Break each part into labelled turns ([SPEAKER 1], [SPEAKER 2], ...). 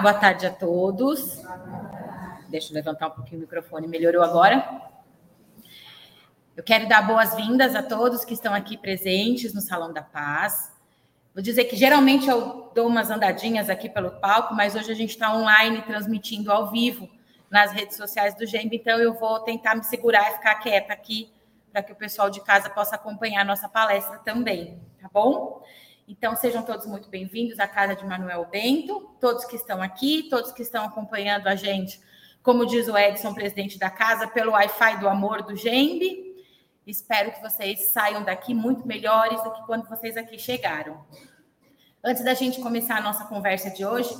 [SPEAKER 1] Boa tarde a todos. Deixa eu levantar um pouquinho o microfone, melhorou agora? Eu quero dar boas-vindas a todos que estão aqui presentes no Salão da Paz. Vou dizer que geralmente eu dou umas andadinhas aqui pelo palco, mas hoje a gente está online transmitindo ao vivo nas redes sociais do GEMB, então eu vou tentar me segurar e ficar quieta aqui para que o pessoal de casa possa acompanhar a nossa palestra também, tá bom? Então, sejam todos muito bem-vindos à casa de Manuel Bento, todos que estão aqui, todos que estão acompanhando a gente, como diz o Edson, presidente da casa, pelo Wi-Fi do amor do Gembe. Espero que vocês saiam daqui muito melhores do que quando vocês aqui chegaram. Antes da gente começar a nossa conversa de hoje,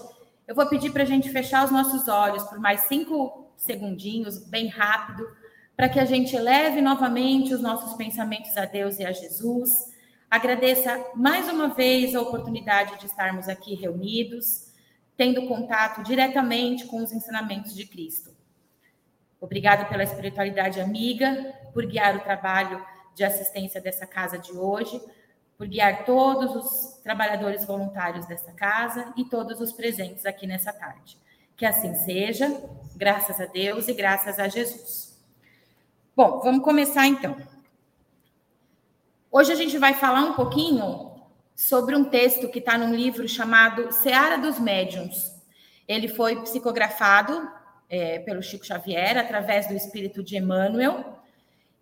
[SPEAKER 1] eu vou pedir para a gente fechar os nossos olhos por mais cinco segundinhos, bem rápido, para que a gente eleve novamente os nossos pensamentos a Deus e a Jesus Agradeça mais uma vez a oportunidade de estarmos aqui reunidos, tendo contato diretamente com os ensinamentos de Cristo. Obrigada pela espiritualidade amiga, por guiar o trabalho de assistência dessa casa de hoje, por guiar todos os trabalhadores voluntários dessa casa e todos os presentes aqui nessa tarde. Que assim seja, graças a Deus e graças a Jesus. Bom, vamos começar então. Hoje a gente vai falar um pouquinho sobre um texto que está num livro chamado Seara dos Médiuns. Ele foi psicografado é, pelo Chico Xavier através do espírito de Emmanuel.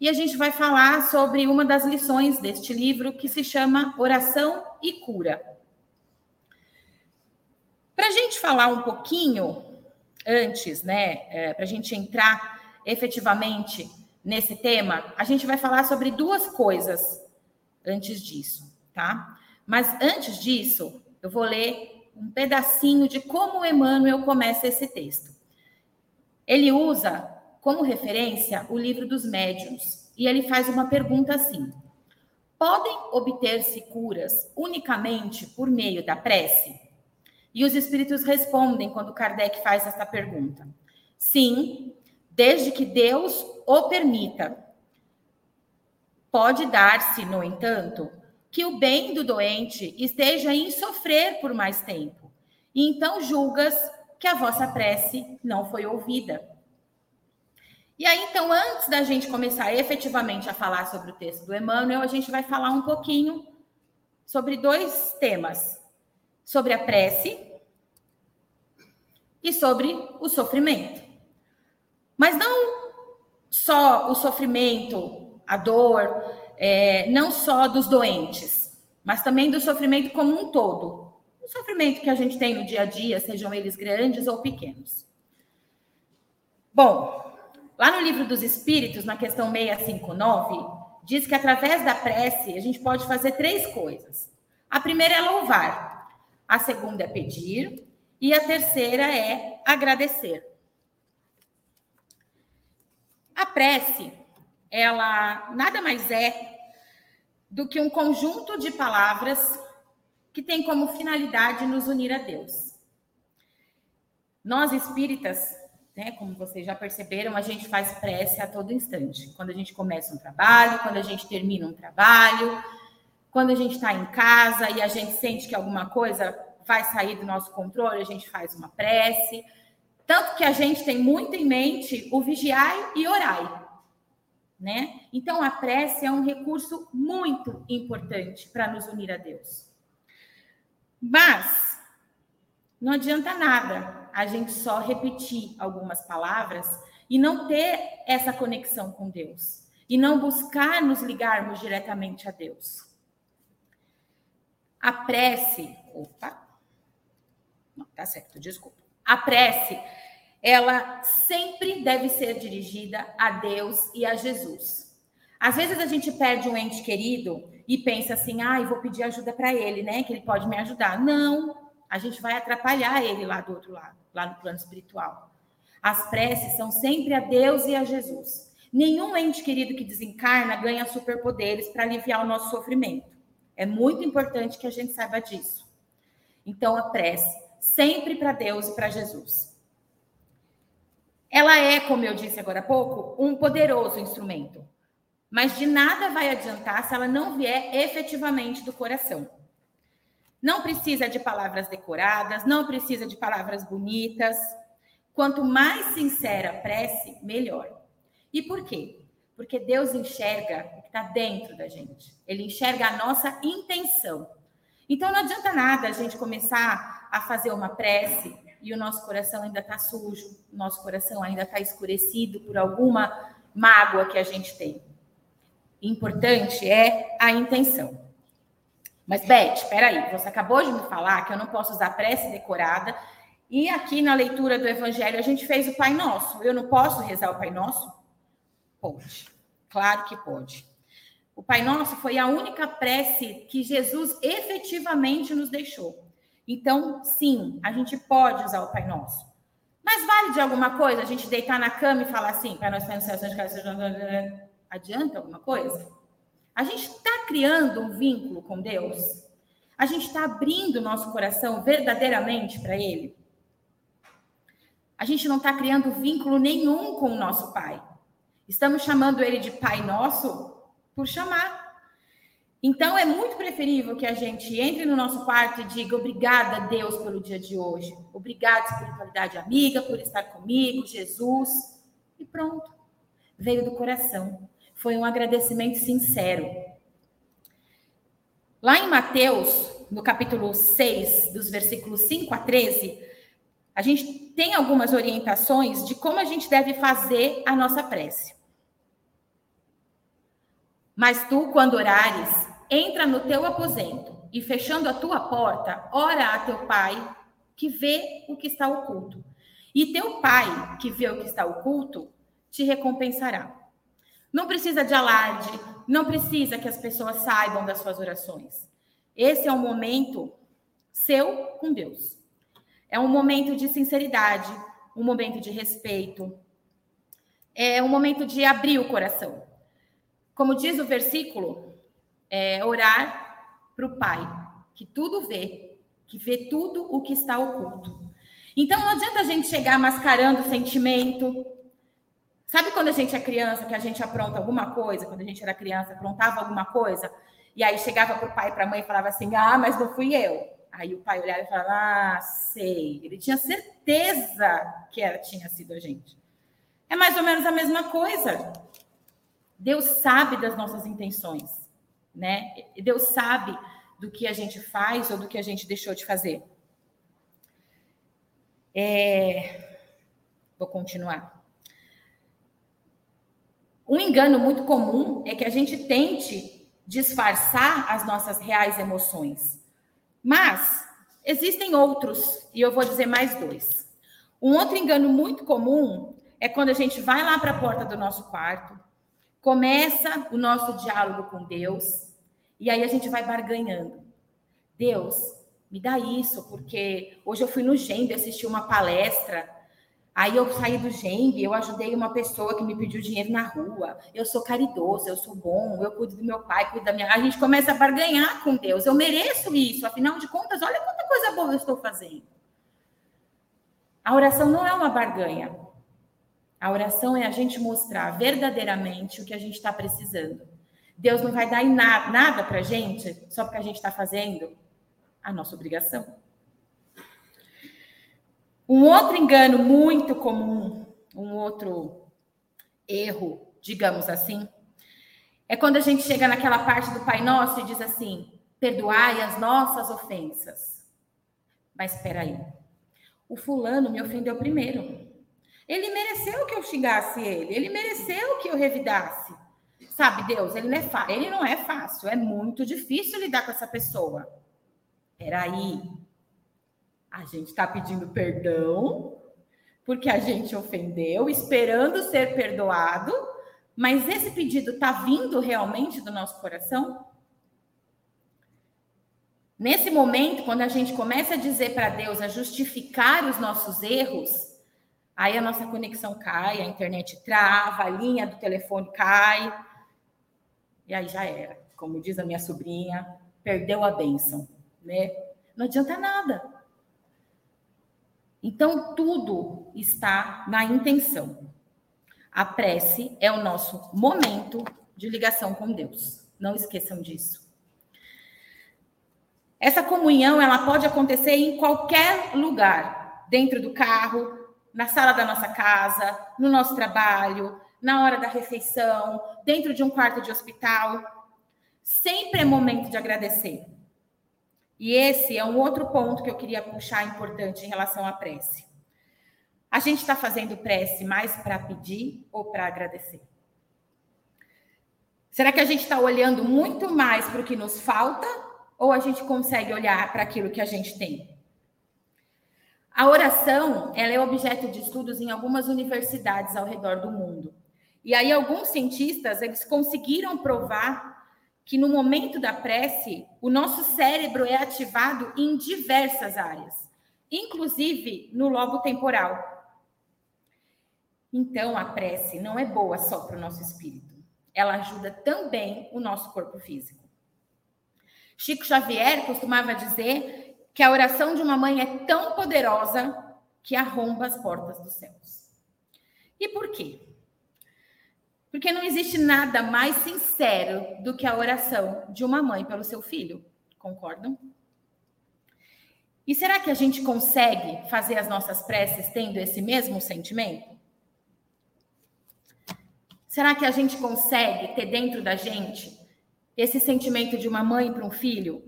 [SPEAKER 1] E a gente vai falar sobre uma das lições deste livro que se chama Oração e Cura. Para a gente falar um pouquinho antes, né, é, para a gente entrar efetivamente nesse tema, a gente vai falar sobre duas coisas antes disso, tá? Mas antes disso, eu vou ler um pedacinho de como Emmanuel começa esse texto. Ele usa como referência o livro dos médiuns e ele faz uma pergunta assim: Podem obter-se curas unicamente por meio da prece? E os espíritos respondem quando Kardec faz essa pergunta: Sim, desde que Deus o permita. Pode dar-se, no entanto, que o bem do doente esteja em sofrer por mais tempo, e então julgas que a vossa prece não foi ouvida. E aí, então, antes da gente começar efetivamente a falar sobre o texto do Emmanuel, a gente vai falar um pouquinho sobre dois temas: sobre a prece e sobre o sofrimento. Mas não só o sofrimento a dor, é, não só dos doentes, mas também do sofrimento como um todo. O sofrimento que a gente tem no dia a dia, sejam eles grandes ou pequenos. Bom, lá no livro dos Espíritos, na questão 659, diz que através da prece a gente pode fazer três coisas. A primeira é louvar, a segunda é pedir e a terceira é agradecer. A prece ela nada mais é do que um conjunto de palavras que tem como finalidade nos unir a Deus. Nós espíritas, né, como vocês já perceberam, a gente faz prece a todo instante. Quando a gente começa um trabalho, quando a gente termina um trabalho, quando a gente está em casa e a gente sente que alguma coisa vai sair do nosso controle, a gente faz uma prece. Tanto que a gente tem muito em mente o vigiai e orai né? Então a prece é um recurso muito importante para nos unir a Deus. Mas não adianta nada a gente só repetir algumas palavras e não ter essa conexão com Deus e não buscar nos ligarmos diretamente a Deus. A prece, opa, não, tá certo, desculpa. A prece ela sempre deve ser dirigida a Deus e a Jesus. Às vezes a gente perde um ente querido e pensa assim, ah, eu vou pedir ajuda para ele, né? Que ele pode me ajudar. Não, a gente vai atrapalhar ele lá do outro lado, lá no plano espiritual. As preces são sempre a Deus e a Jesus. Nenhum ente querido que desencarna ganha superpoderes para aliviar o nosso sofrimento. É muito importante que a gente saiba disso. Então, a prece sempre para Deus e para Jesus ela é, como eu disse agora há pouco, um poderoso instrumento. Mas de nada vai adiantar se ela não vier efetivamente do coração. Não precisa de palavras decoradas, não precisa de palavras bonitas. Quanto mais sincera a prece, melhor. E por quê? Porque Deus enxerga o que está dentro da gente. Ele enxerga a nossa intenção. Então não adianta nada a gente começar a fazer uma prece e o nosso coração ainda está sujo, o nosso coração ainda está escurecido por alguma mágoa que a gente tem. Importante é a intenção. Mas, Beth, espera aí, você acabou de me falar que eu não posso usar prece decorada e aqui na leitura do Evangelho a gente fez o Pai Nosso. Eu não posso rezar o Pai Nosso? Pode. Claro que pode. O Pai Nosso foi a única prece que Jesus efetivamente nos deixou. Então, sim, a gente pode usar o Pai Nosso. Mas vale de alguma coisa a gente deitar na cama e falar assim, Pai Nosso, Pai Nosso, Pai Nosso, Adianta alguma coisa? A gente está criando um vínculo com Deus? A gente está abrindo o nosso coração verdadeiramente para Ele? A gente não está criando vínculo nenhum com o nosso Pai. Estamos chamando Ele de Pai Nosso por chamar. Então, é muito preferível que a gente entre no nosso quarto e diga obrigada, Deus, pelo dia de hoje. Obrigada, espiritualidade amiga, por estar comigo, Jesus. E pronto. Veio do coração. Foi um agradecimento sincero. Lá em Mateus, no capítulo 6, dos versículos 5 a 13, a gente tem algumas orientações de como a gente deve fazer a nossa prece. Mas tu, quando orares, entra no teu aposento e, fechando a tua porta, ora a teu pai, que vê o que está oculto. E teu pai, que vê o que está oculto, te recompensará. Não precisa de alarde, não precisa que as pessoas saibam das suas orações. Esse é um momento seu com Deus. É um momento de sinceridade, um momento de respeito, é um momento de abrir o coração. Como diz o versículo, é orar para o Pai, que tudo vê, que vê tudo o que está oculto. Então não adianta a gente chegar mascarando o sentimento. Sabe quando a gente é criança, que a gente apronta alguma coisa, quando a gente era criança, aprontava alguma coisa, e aí chegava para o pai e para a mãe e falava assim: ah, mas não fui eu. Aí o pai olhava e falava: ah, sei. Ele tinha certeza que era, tinha sido a gente. É mais ou menos a mesma coisa. Deus sabe das nossas intenções, né? Deus sabe do que a gente faz ou do que a gente deixou de fazer. É... Vou continuar. Um engano muito comum é que a gente tente disfarçar as nossas reais emoções. Mas existem outros, e eu vou dizer mais dois. Um outro engano muito comum é quando a gente vai lá para a porta do nosso quarto, começa o nosso diálogo com Deus e aí a gente vai barganhando. Deus, me dá isso, porque hoje eu fui no Gêmeo assistir uma palestra. Aí eu saí do Gêmeo, eu ajudei uma pessoa que me pediu dinheiro na rua. Eu sou caridoso, eu sou bom, eu cuido do meu pai, cuido da minha. A gente começa a barganhar com Deus. Eu mereço isso, afinal de contas, olha quanta coisa boa eu estou fazendo. A oração não é uma barganha. A oração é a gente mostrar verdadeiramente o que a gente está precisando. Deus não vai dar nada para a gente só porque a gente está fazendo a nossa obrigação. Um outro engano muito comum, um outro erro, digamos assim, é quando a gente chega naquela parte do Pai Nosso e diz assim: perdoai as nossas ofensas. Mas espera aí, o fulano me ofendeu primeiro. Ele mereceu que eu xingasse ele, ele mereceu que eu revidasse. Sabe, Deus, ele não é, ele não é fácil, é muito difícil lidar com essa pessoa. Peraí, a gente está pedindo perdão porque a gente ofendeu, esperando ser perdoado, mas esse pedido está vindo realmente do nosso coração? Nesse momento, quando a gente começa a dizer para Deus, a justificar os nossos erros, Aí a nossa conexão cai, a internet trava, a linha do telefone cai. E aí já era. Como diz a minha sobrinha, perdeu a bênção, né? Não adianta nada. Então tudo está na intenção. A prece é o nosso momento de ligação com Deus. Não esqueçam disso. Essa comunhão, ela pode acontecer em qualquer lugar, dentro do carro, na sala da nossa casa, no nosso trabalho, na hora da refeição, dentro de um quarto de hospital. Sempre é momento de agradecer. E esse é um outro ponto que eu queria puxar importante em relação à prece. A gente está fazendo prece mais para pedir ou para agradecer? Será que a gente está olhando muito mais para o que nos falta ou a gente consegue olhar para aquilo que a gente tem? A oração, ela é objeto de estudos em algumas universidades ao redor do mundo. E aí alguns cientistas, eles conseguiram provar que no momento da prece, o nosso cérebro é ativado em diversas áreas, inclusive no lobo temporal. Então, a prece não é boa só para o nosso espírito, ela ajuda também o nosso corpo físico. Chico Xavier costumava dizer que a oração de uma mãe é tão poderosa que arromba as portas dos céus. E por quê? Porque não existe nada mais sincero do que a oração de uma mãe pelo seu filho. Concordam? E será que a gente consegue fazer as nossas preces tendo esse mesmo sentimento? Será que a gente consegue ter dentro da gente esse sentimento de uma mãe para um filho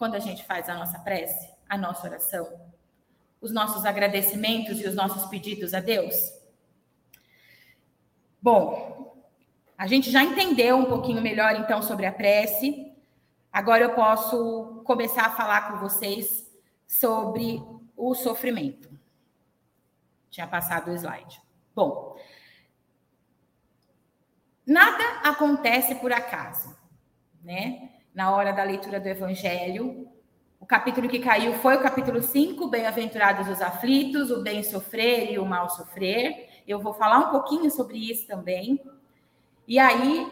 [SPEAKER 1] quando a gente faz a nossa prece, a nossa oração, os nossos agradecimentos e os nossos pedidos a Deus? Bom, a gente já entendeu um pouquinho melhor então sobre a prece. Agora eu posso começar a falar com vocês sobre o sofrimento. Tinha passado o slide. Bom, Nada acontece por acaso, né? Na hora da leitura do Evangelho, o capítulo que caiu foi o capítulo 5, Bem-aventurados os aflitos, o bem sofrer e o mal sofrer. Eu vou falar um pouquinho sobre isso também. E aí,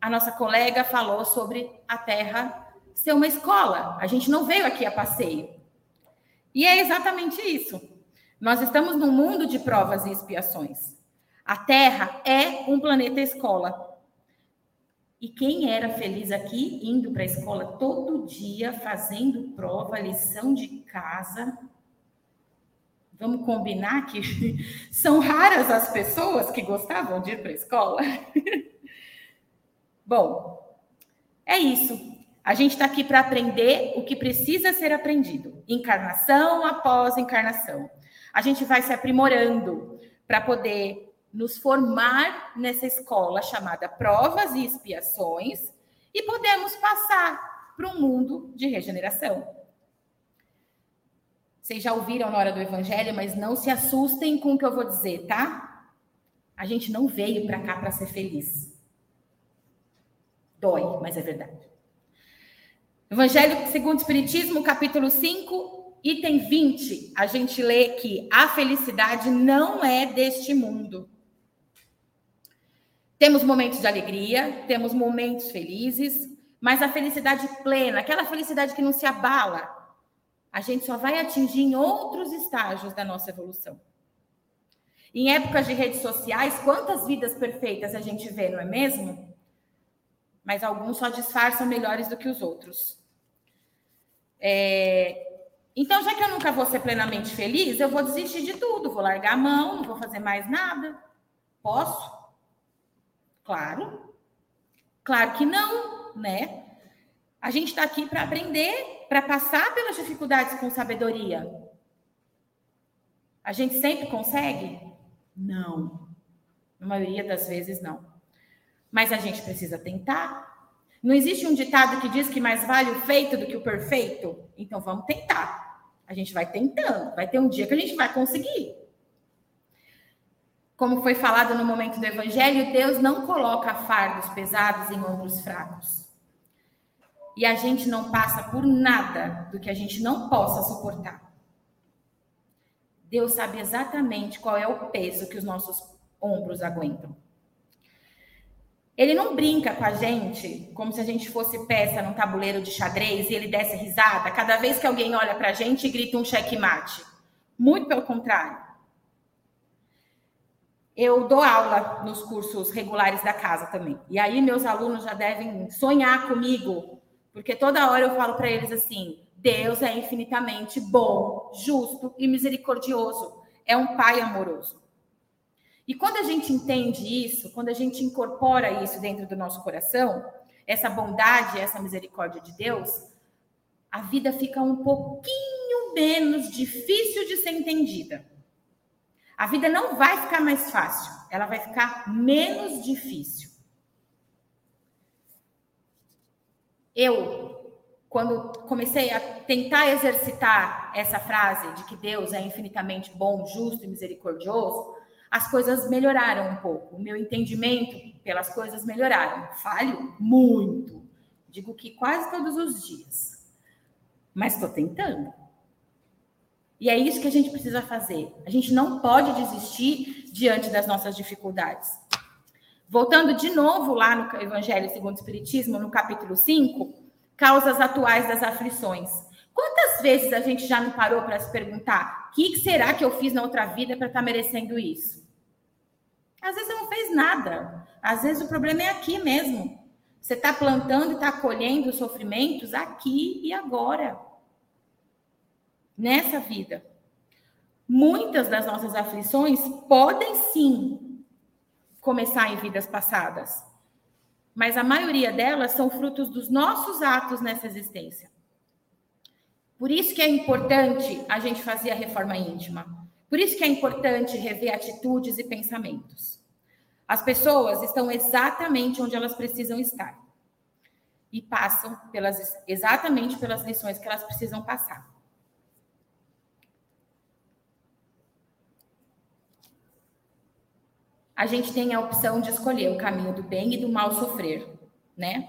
[SPEAKER 1] a nossa colega falou sobre a Terra ser uma escola. A gente não veio aqui a passeio. E é exatamente isso. Nós estamos num mundo de provas e expiações. A Terra é um planeta escola. E quem era feliz aqui, indo para a escola todo dia, fazendo prova, lição de casa? Vamos combinar que são raras as pessoas que gostavam de ir para a escola? Bom, é isso. A gente está aqui para aprender o que precisa ser aprendido, encarnação após encarnação. A gente vai se aprimorando para poder nos formar nessa escola chamada provas e expiações e podemos passar para um mundo de regeneração. Vocês já ouviram na hora do evangelho, mas não se assustem com o que eu vou dizer, tá? A gente não veio para cá para ser feliz. Dói, mas é verdade. Evangelho segundo o Espiritismo, capítulo 5, item 20, a gente lê que a felicidade não é deste mundo. Temos momentos de alegria, temos momentos felizes, mas a felicidade plena, aquela felicidade que não se abala, a gente só vai atingir em outros estágios da nossa evolução. Em épocas de redes sociais, quantas vidas perfeitas a gente vê, não é mesmo? Mas alguns só disfarçam melhores do que os outros. É... Então, já que eu nunca vou ser plenamente feliz, eu vou desistir de tudo, vou largar a mão, não vou fazer mais nada. Posso? Claro. Claro que não, né? A gente está aqui para aprender, para passar pelas dificuldades com sabedoria. A gente sempre consegue? Não. Na maioria das vezes, não. Mas a gente precisa tentar. Não existe um ditado que diz que mais vale o feito do que o perfeito? Então vamos tentar. A gente vai tentando. Vai ter um dia que a gente vai conseguir. Como foi falado no momento do Evangelho, Deus não coloca fardos pesados em ombros fracos. E a gente não passa por nada do que a gente não possa suportar. Deus sabe exatamente qual é o peso que os nossos ombros aguentam. Ele não brinca com a gente como se a gente fosse peça num tabuleiro de xadrez e ele desse risada cada vez que alguém olha para a gente e grita um checkmate. Muito pelo contrário. Eu dou aula nos cursos regulares da casa também. E aí meus alunos já devem sonhar comigo, porque toda hora eu falo para eles assim: Deus é infinitamente bom, justo e misericordioso. É um pai amoroso. E quando a gente entende isso, quando a gente incorpora isso dentro do nosso coração, essa bondade, essa misericórdia de Deus, a vida fica um pouquinho menos difícil de ser entendida. A vida não vai ficar mais fácil, ela vai ficar menos difícil. Eu, quando comecei a tentar exercitar essa frase de que Deus é infinitamente bom, justo e misericordioso, as coisas melhoraram um pouco. O meu entendimento pelas coisas melhoraram. Falho muito. Digo que quase todos os dias. Mas estou tentando. E é isso que a gente precisa fazer. A gente não pode desistir diante das nossas dificuldades. Voltando de novo lá no Evangelho segundo o Espiritismo, no capítulo 5, causas atuais das aflições. Quantas vezes a gente já não parou para se perguntar: o que será que eu fiz na outra vida para estar tá merecendo isso? Às vezes você não fez nada. Às vezes o problema é aqui mesmo. Você está plantando e está colhendo os sofrimentos aqui e agora. Nessa vida. Muitas das nossas aflições podem sim começar em vidas passadas. Mas a maioria delas são frutos dos nossos atos nessa existência. Por isso que é importante a gente fazer a reforma íntima. Por isso que é importante rever atitudes e pensamentos. As pessoas estão exatamente onde elas precisam estar e passam pelas, exatamente pelas lições que elas precisam passar. A gente tem a opção de escolher o caminho do bem e do mal sofrer, né?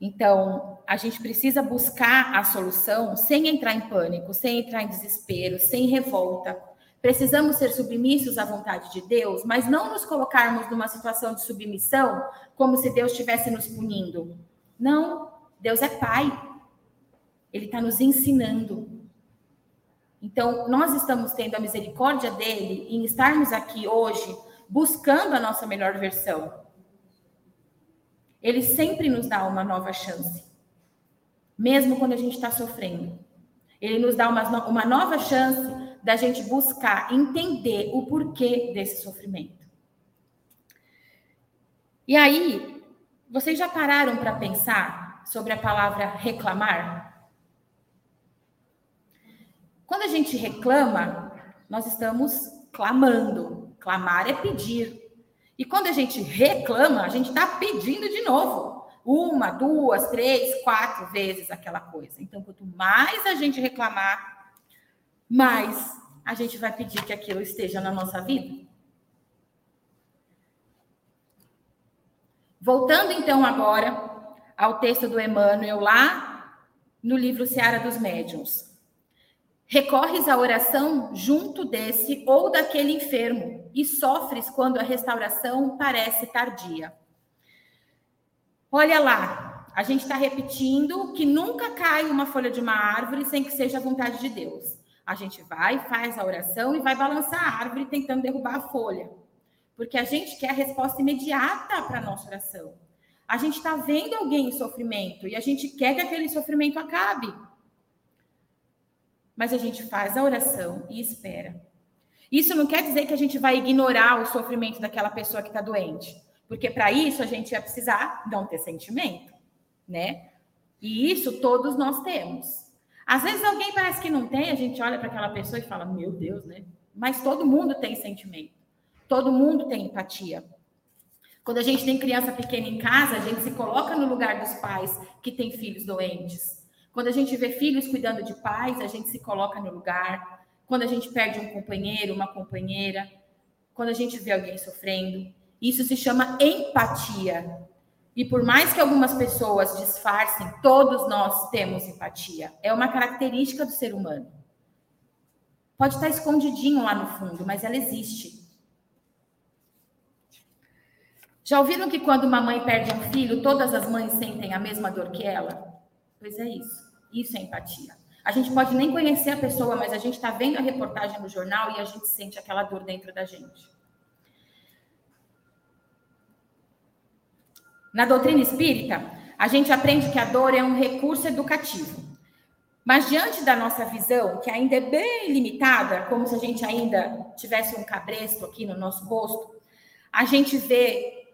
[SPEAKER 1] Então, a gente precisa buscar a solução sem entrar em pânico, sem entrar em desespero, sem revolta, Precisamos ser submissos à vontade de Deus, mas não nos colocarmos numa situação de submissão como se Deus estivesse nos punindo. Não, Deus é Pai. Ele está nos ensinando. Então, nós estamos tendo a misericórdia dele em estarmos aqui hoje buscando a nossa melhor versão. Ele sempre nos dá uma nova chance, mesmo quando a gente está sofrendo. Ele nos dá uma, uma nova chance da gente buscar entender o porquê desse sofrimento. E aí, vocês já pararam para pensar sobre a palavra reclamar? Quando a gente reclama, nós estamos clamando. Clamar é pedir. E quando a gente reclama, a gente está pedindo de novo. Uma, duas, três, quatro vezes aquela coisa. Então, quanto mais a gente reclamar, mais a gente vai pedir que aquilo esteja na nossa vida? Voltando então agora ao texto do Emmanuel lá no livro Seara dos Médiuns. Recorres à oração junto desse ou daquele enfermo e sofres quando a restauração parece tardia. Olha lá, a gente está repetindo que nunca cai uma folha de uma árvore sem que seja a vontade de Deus. A gente vai, faz a oração e vai balançar a árvore tentando derrubar a folha. Porque a gente quer a resposta imediata para a nossa oração. A gente está vendo alguém em sofrimento e a gente quer que aquele sofrimento acabe. Mas a gente faz a oração e espera. Isso não quer dizer que a gente vai ignorar o sofrimento daquela pessoa que está doente. Porque para isso a gente vai precisar não ter sentimento, né? E isso todos nós temos. Às vezes alguém parece que não tem, a gente olha para aquela pessoa e fala, meu Deus, né? Mas todo mundo tem sentimento, todo mundo tem empatia. Quando a gente tem criança pequena em casa, a gente se coloca no lugar dos pais que têm filhos doentes. Quando a gente vê filhos cuidando de pais, a gente se coloca no lugar. Quando a gente perde um companheiro, uma companheira, quando a gente vê alguém sofrendo, isso se chama empatia. E por mais que algumas pessoas disfarcem, todos nós temos empatia. É uma característica do ser humano. Pode estar escondidinho lá no fundo, mas ela existe. Já ouviram que quando uma mãe perde um filho, todas as mães sentem a mesma dor que ela? Pois é isso. Isso é empatia. A gente pode nem conhecer a pessoa, mas a gente está vendo a reportagem no jornal e a gente sente aquela dor dentro da gente. Na doutrina espírita, a gente aprende que a dor é um recurso educativo. Mas diante da nossa visão, que ainda é bem limitada, como se a gente ainda tivesse um cabresto aqui no nosso rosto, a gente vê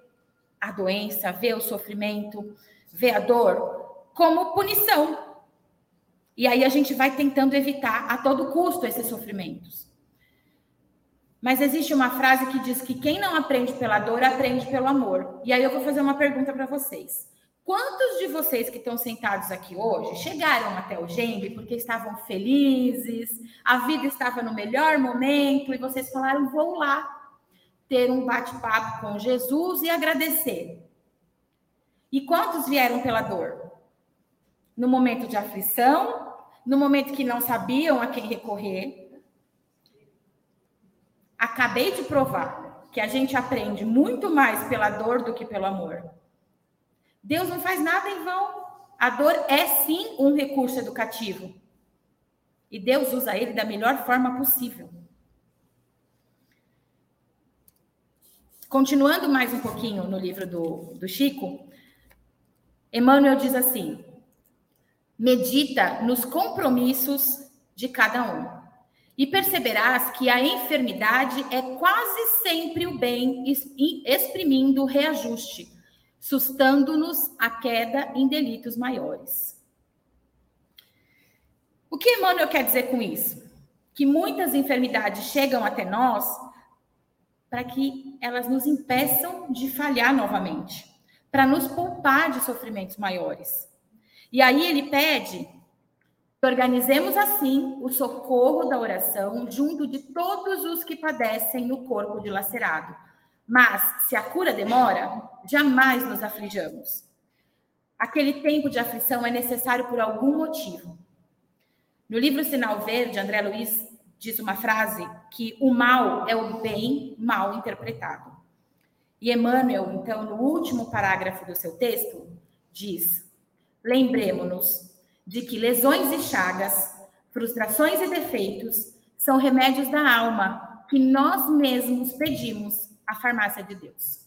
[SPEAKER 1] a doença, vê o sofrimento, vê a dor como punição. E aí a gente vai tentando evitar a todo custo esses sofrimentos. Mas existe uma frase que diz que quem não aprende pela dor aprende pelo amor. E aí eu vou fazer uma pergunta para vocês. Quantos de vocês que estão sentados aqui hoje chegaram até o Gembe porque estavam felizes, a vida estava no melhor momento e vocês falaram: vou lá ter um bate-papo com Jesus e agradecer? E quantos vieram pela dor? No momento de aflição, no momento que não sabiam a quem recorrer. Acabei de provar que a gente aprende muito mais pela dor do que pelo amor. Deus não faz nada em vão. A dor é sim um recurso educativo. E Deus usa ele da melhor forma possível. Continuando mais um pouquinho no livro do, do Chico, Emmanuel diz assim: medita nos compromissos de cada um, e perceberás que a enfermidade é quase sempre o bem exprimindo o reajuste sustando-nos a queda em delitos maiores. O que Emmanuel quer dizer com isso? Que muitas enfermidades chegam até nós para que elas nos impeçam de falhar novamente, para nos poupar de sofrimentos maiores. E aí ele pede que organizemos assim o socorro da oração junto de todos os que padecem no corpo dilacerado, mas, se a cura demora, jamais nos aflijamos. Aquele tempo de aflição é necessário por algum motivo. No livro Sinal Verde, André Luiz diz uma frase que o mal é o bem mal interpretado. E Emmanuel, então, no último parágrafo do seu texto, diz: Lembremos-nos de que lesões e chagas, frustrações e defeitos são remédios da alma que nós mesmos pedimos a farmácia de Deus.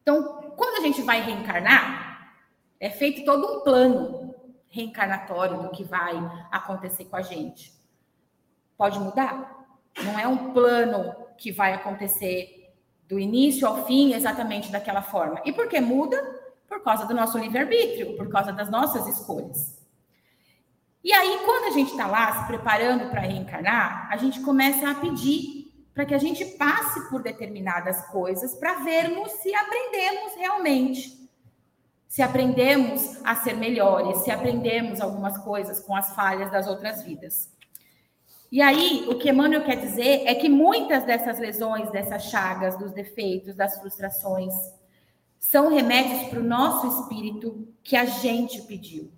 [SPEAKER 1] Então, quando a gente vai reencarnar, é feito todo um plano reencarnatório do que vai acontecer com a gente. Pode mudar? Não é um plano que vai acontecer do início ao fim exatamente daquela forma. E por que muda? Por causa do nosso livre-arbítrio, por causa das nossas escolhas. E aí, quando a gente está lá se preparando para reencarnar, a gente começa a pedir para que a gente passe por determinadas coisas para vermos se aprendemos realmente. Se aprendemos a ser melhores, se aprendemos algumas coisas com as falhas das outras vidas. E aí, o que Emmanuel quer dizer é que muitas dessas lesões, dessas chagas, dos defeitos, das frustrações, são remédios para o nosso espírito que a gente pediu.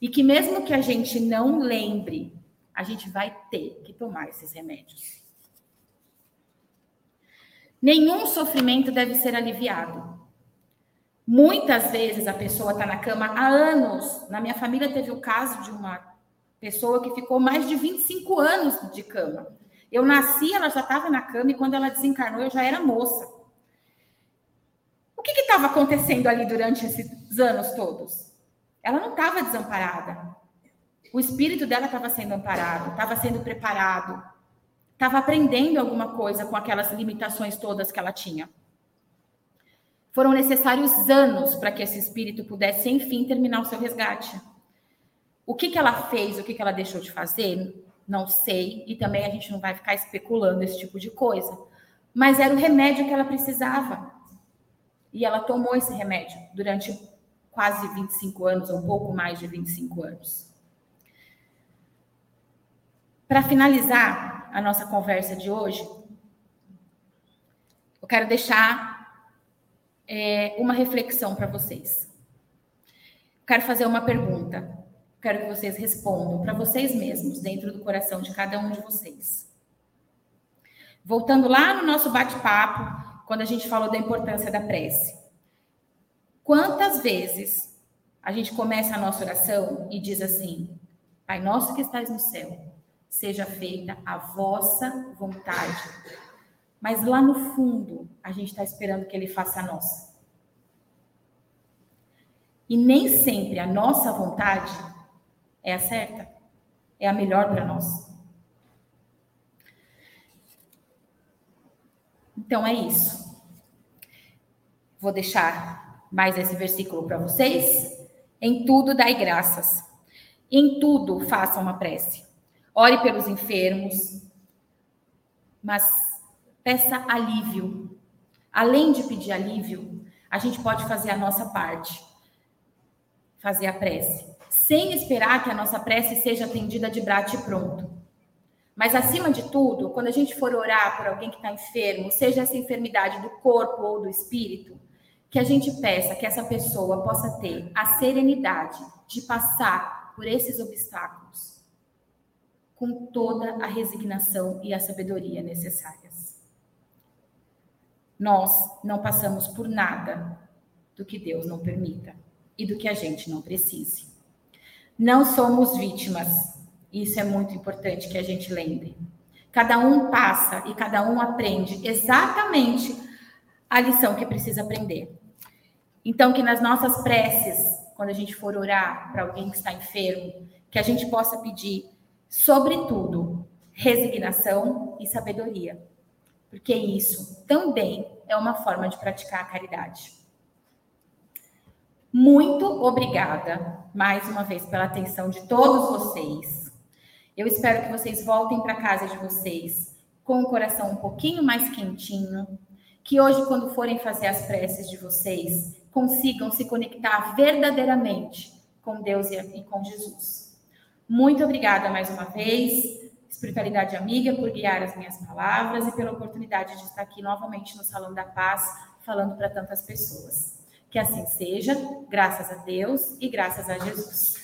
[SPEAKER 1] E que mesmo que a gente não lembre, a gente vai ter que tomar esses remédios. Nenhum sofrimento deve ser aliviado. Muitas vezes a pessoa está na cama há anos. Na minha família teve o caso de uma pessoa que ficou mais de 25 anos de cama. Eu nasci, ela já estava na cama e quando ela desencarnou eu já era moça. Estava acontecendo ali durante esses anos todos? Ela não estava desamparada. O espírito dela estava sendo amparado, estava sendo preparado, estava aprendendo alguma coisa com aquelas limitações todas que ela tinha. Foram necessários anos para que esse espírito pudesse, enfim, terminar o seu resgate. O que, que ela fez, o que, que ela deixou de fazer, não sei, e também a gente não vai ficar especulando esse tipo de coisa. Mas era o remédio que ela precisava. E ela tomou esse remédio durante quase 25 anos, ou um pouco mais de 25 anos. Para finalizar, a nossa conversa de hoje, eu quero deixar é, uma reflexão para vocês. Quero fazer uma pergunta. Quero que vocês respondam para vocês mesmos, dentro do coração de cada um de vocês. Voltando lá no nosso bate-papo, quando a gente falou da importância da prece. Quantas vezes a gente começa a nossa oração e diz assim: Pai nosso que estás no céu, seja feita a vossa vontade. Mas lá no fundo, a gente está esperando que ele faça a nossa. E nem sempre a nossa vontade é a certa, é a melhor para nós. Então é isso. Vou deixar mais esse versículo para vocês. Em tudo dai graças. Em tudo faça uma prece. Ore pelos enfermos, mas peça alívio. Além de pedir alívio, a gente pode fazer a nossa parte. Fazer a prece, sem esperar que a nossa prece seja atendida de brate pronto. Mas, acima de tudo, quando a gente for orar por alguém que está enfermo, seja essa enfermidade do corpo ou do espírito, que a gente peça que essa pessoa possa ter a serenidade de passar por esses obstáculos com toda a resignação e a sabedoria necessárias. Nós não passamos por nada do que Deus não permita e do que a gente não precise. Não somos vítimas isso é muito importante que a gente lembre. Cada um passa e cada um aprende exatamente a lição que precisa aprender. Então, que nas nossas preces, quando a gente for orar para alguém que está enfermo, que a gente possa pedir, sobretudo, resignação e sabedoria. Porque isso também é uma forma de praticar a caridade. Muito obrigada mais uma vez pela atenção de todos vocês. Eu espero que vocês voltem para casa de vocês com o coração um pouquinho mais quentinho, que hoje, quando forem fazer as preces de vocês, consigam se conectar verdadeiramente com Deus e com Jesus. Muito obrigada mais uma vez, Espiritualidade Amiga, por guiar as minhas palavras e pela oportunidade de estar aqui novamente no Salão da Paz, falando para tantas pessoas. Que assim seja, graças a Deus e graças a Jesus.